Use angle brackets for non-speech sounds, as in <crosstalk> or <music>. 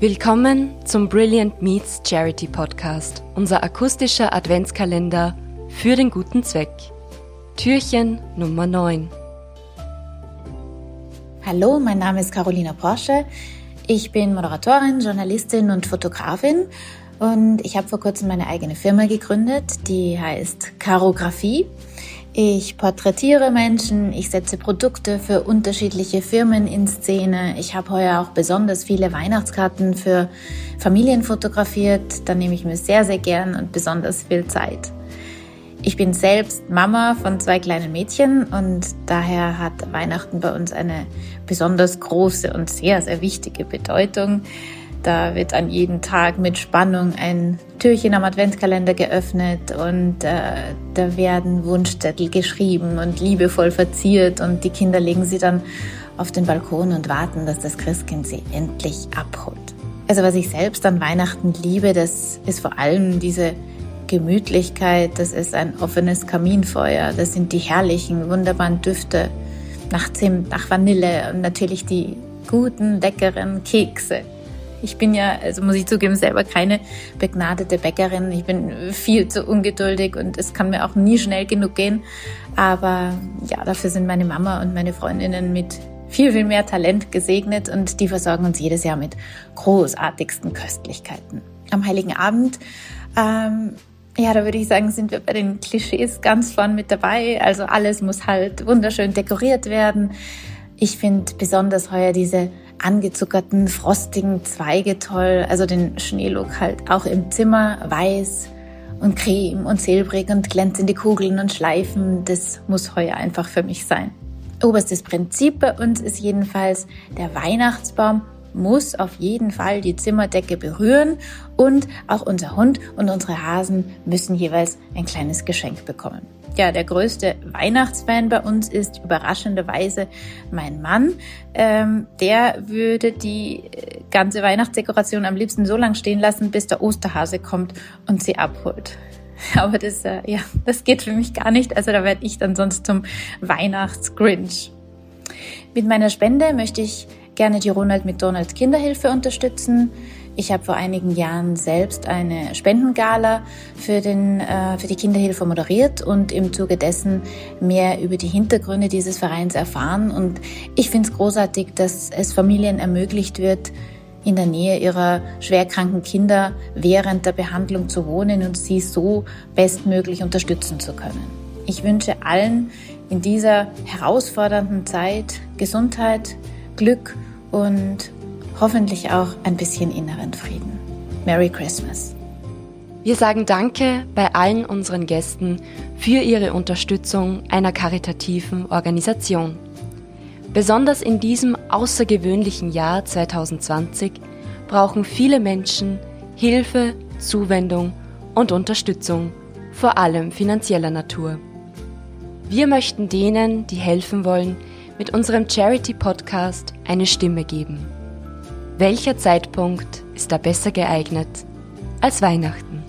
Willkommen zum Brilliant Meets Charity Podcast, unser akustischer Adventskalender für den guten Zweck. Türchen Nummer 9. Hallo, mein Name ist Carolina Porsche. Ich bin Moderatorin, Journalistin und Fotografin und ich habe vor kurzem meine eigene Firma gegründet, die heißt Karografie. Ich porträtiere Menschen, ich setze Produkte für unterschiedliche Firmen in Szene. Ich habe heuer auch besonders viele Weihnachtskarten für Familien fotografiert. Da nehme ich mir sehr, sehr gern und besonders viel Zeit. Ich bin selbst Mama von zwei kleinen Mädchen und daher hat Weihnachten bei uns eine besonders große und sehr, sehr wichtige Bedeutung. Da wird an jedem Tag mit Spannung ein Türchen am Adventskalender geöffnet und äh, da werden Wunschzettel geschrieben und liebevoll verziert und die Kinder legen sie dann auf den Balkon und warten, dass das Christkind sie endlich abholt. Also was ich selbst an Weihnachten liebe, das ist vor allem diese Gemütlichkeit, das ist ein offenes Kaminfeuer, das sind die herrlichen, wunderbaren Düfte nach Zimt, nach Vanille und natürlich die guten, leckeren Kekse. Ich bin ja, also muss ich zugeben, selber keine begnadete Bäckerin. Ich bin viel zu ungeduldig und es kann mir auch nie schnell genug gehen. Aber ja, dafür sind meine Mama und meine Freundinnen mit viel, viel mehr Talent gesegnet und die versorgen uns jedes Jahr mit großartigsten Köstlichkeiten. Am Heiligen Abend, ähm, ja, da würde ich sagen, sind wir bei den Klischees ganz vorn mit dabei. Also alles muss halt wunderschön dekoriert werden. Ich finde besonders heuer diese angezuckerten, frostigen Zweige toll. Also den Schneelook halt auch im Zimmer, weiß und creme und silbrig und glänzende Kugeln und Schleifen. Das muss heuer einfach für mich sein. Oberstes Prinzip bei uns ist jedenfalls, der Weihnachtsbaum muss auf jeden Fall die Zimmerdecke berühren und auch unser Hund und unsere Hasen müssen jeweils ein kleines Geschenk bekommen ja der größte Weihnachtsfan bei uns ist überraschenderweise mein Mann. Ähm, der würde die äh, ganze Weihnachtsdekoration am liebsten so lang stehen lassen, bis der Osterhase kommt und sie abholt. <laughs> Aber das, äh, ja, das geht für mich gar nicht. Also da werde ich dann sonst zum Weihnachtsgrinch. Mit meiner Spende möchte ich gerne die Ronald McDonald Kinderhilfe unterstützen. Ich habe vor einigen Jahren selbst eine Spendengala für, den, äh, für die Kinderhilfe moderiert und im Zuge dessen mehr über die Hintergründe dieses Vereins erfahren. Und ich finde es großartig, dass es Familien ermöglicht wird, in der Nähe ihrer schwerkranken Kinder während der Behandlung zu wohnen und sie so bestmöglich unterstützen zu können. Ich wünsche allen in dieser herausfordernden Zeit Gesundheit, Glück und hoffentlich auch ein bisschen inneren Frieden. Merry Christmas. Wir sagen Danke bei allen unseren Gästen für ihre Unterstützung einer karitativen Organisation. Besonders in diesem außergewöhnlichen Jahr 2020 brauchen viele Menschen Hilfe, Zuwendung und Unterstützung, vor allem finanzieller Natur. Wir möchten denen, die helfen wollen, mit unserem Charity-Podcast eine Stimme geben. Welcher Zeitpunkt ist da besser geeignet als Weihnachten?